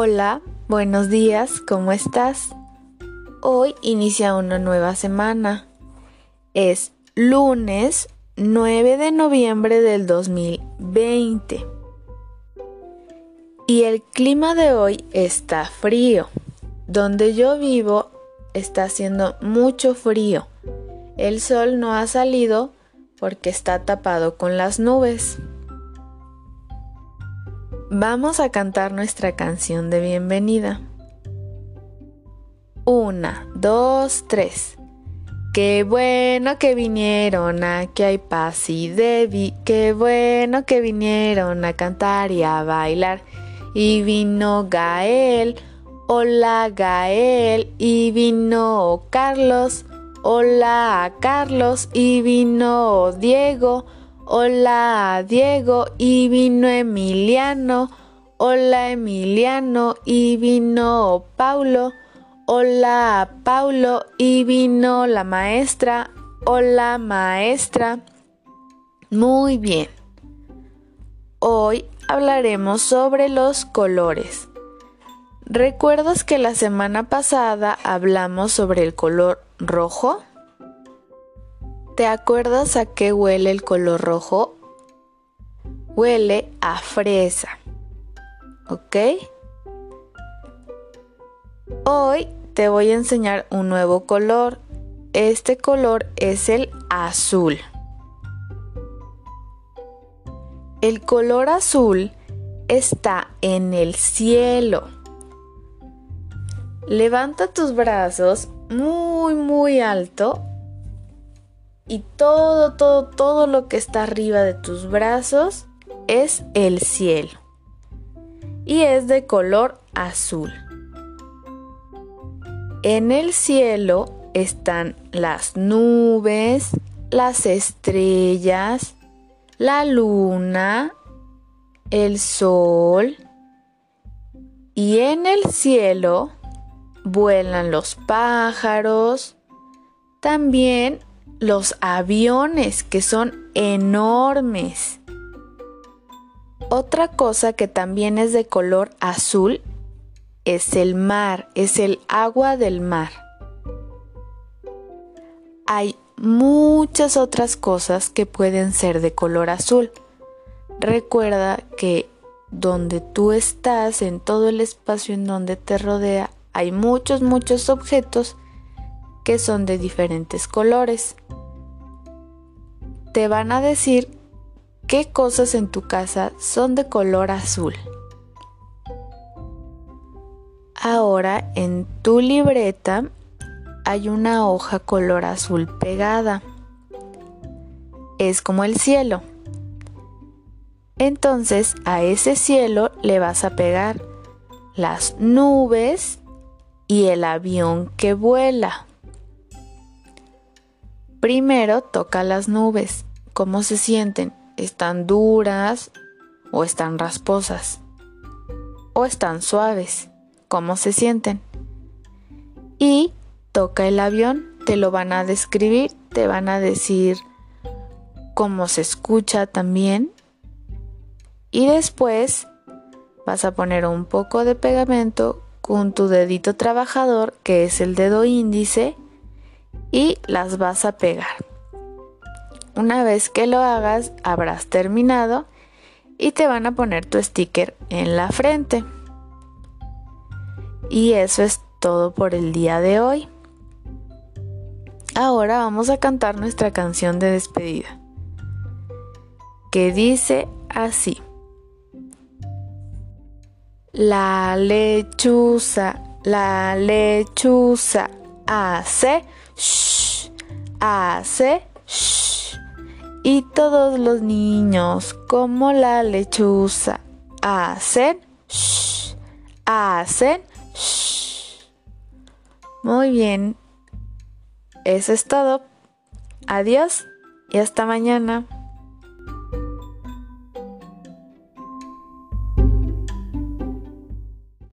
Hola, buenos días, ¿cómo estás? Hoy inicia una nueva semana. Es lunes 9 de noviembre del 2020. Y el clima de hoy está frío. Donde yo vivo está haciendo mucho frío. El sol no ha salido porque está tapado con las nubes. Vamos a cantar nuestra canción de bienvenida. Una, dos, tres. Qué bueno que vinieron, aquí hay paz y Debbie. Qué bueno que vinieron a cantar y a bailar. Y vino Gael, hola Gael. Y vino Carlos, hola Carlos. Y vino Diego. Diego y vino Emiliano. Hola Emiliano y vino Paulo. Hola Paulo y vino la maestra. Hola maestra. Muy bien. Hoy hablaremos sobre los colores. ¿Recuerdas que la semana pasada hablamos sobre el color rojo? ¿Te acuerdas a qué huele el color rojo? Huele a fresa. ¿Ok? Hoy te voy a enseñar un nuevo color. Este color es el azul. El color azul está en el cielo. Levanta tus brazos muy muy alto y todo, todo, todo lo que está arriba de tus brazos es el cielo. Y es de color azul. En el cielo están las nubes, las estrellas, la luna, el sol. Y en el cielo vuelan los pájaros. También los aviones que son enormes. Otra cosa que también es de color azul es el mar, es el agua del mar. Hay muchas otras cosas que pueden ser de color azul. Recuerda que donde tú estás, en todo el espacio en donde te rodea, hay muchos, muchos objetos que son de diferentes colores. Te van a decir qué cosas en tu casa son de color azul. Ahora en tu libreta hay una hoja color azul pegada. Es como el cielo. Entonces a ese cielo le vas a pegar las nubes y el avión que vuela. Primero toca las nubes. ¿Cómo se sienten? ¿Están duras o están rasposas? ¿O están suaves? ¿Cómo se sienten? Y toca el avión, te lo van a describir, te van a decir cómo se escucha también. Y después vas a poner un poco de pegamento con tu dedito trabajador, que es el dedo índice, y las vas a pegar. Una vez que lo hagas, habrás terminado y te van a poner tu sticker en la frente. Y eso es todo por el día de hoy. Ahora vamos a cantar nuestra canción de despedida, que dice así. La lechuza, la lechuza hace shh, hace shh. Y todos los niños, como la lechuza, hacen shh, hacen shh. Muy bien. Eso es todo. Adiós y hasta mañana.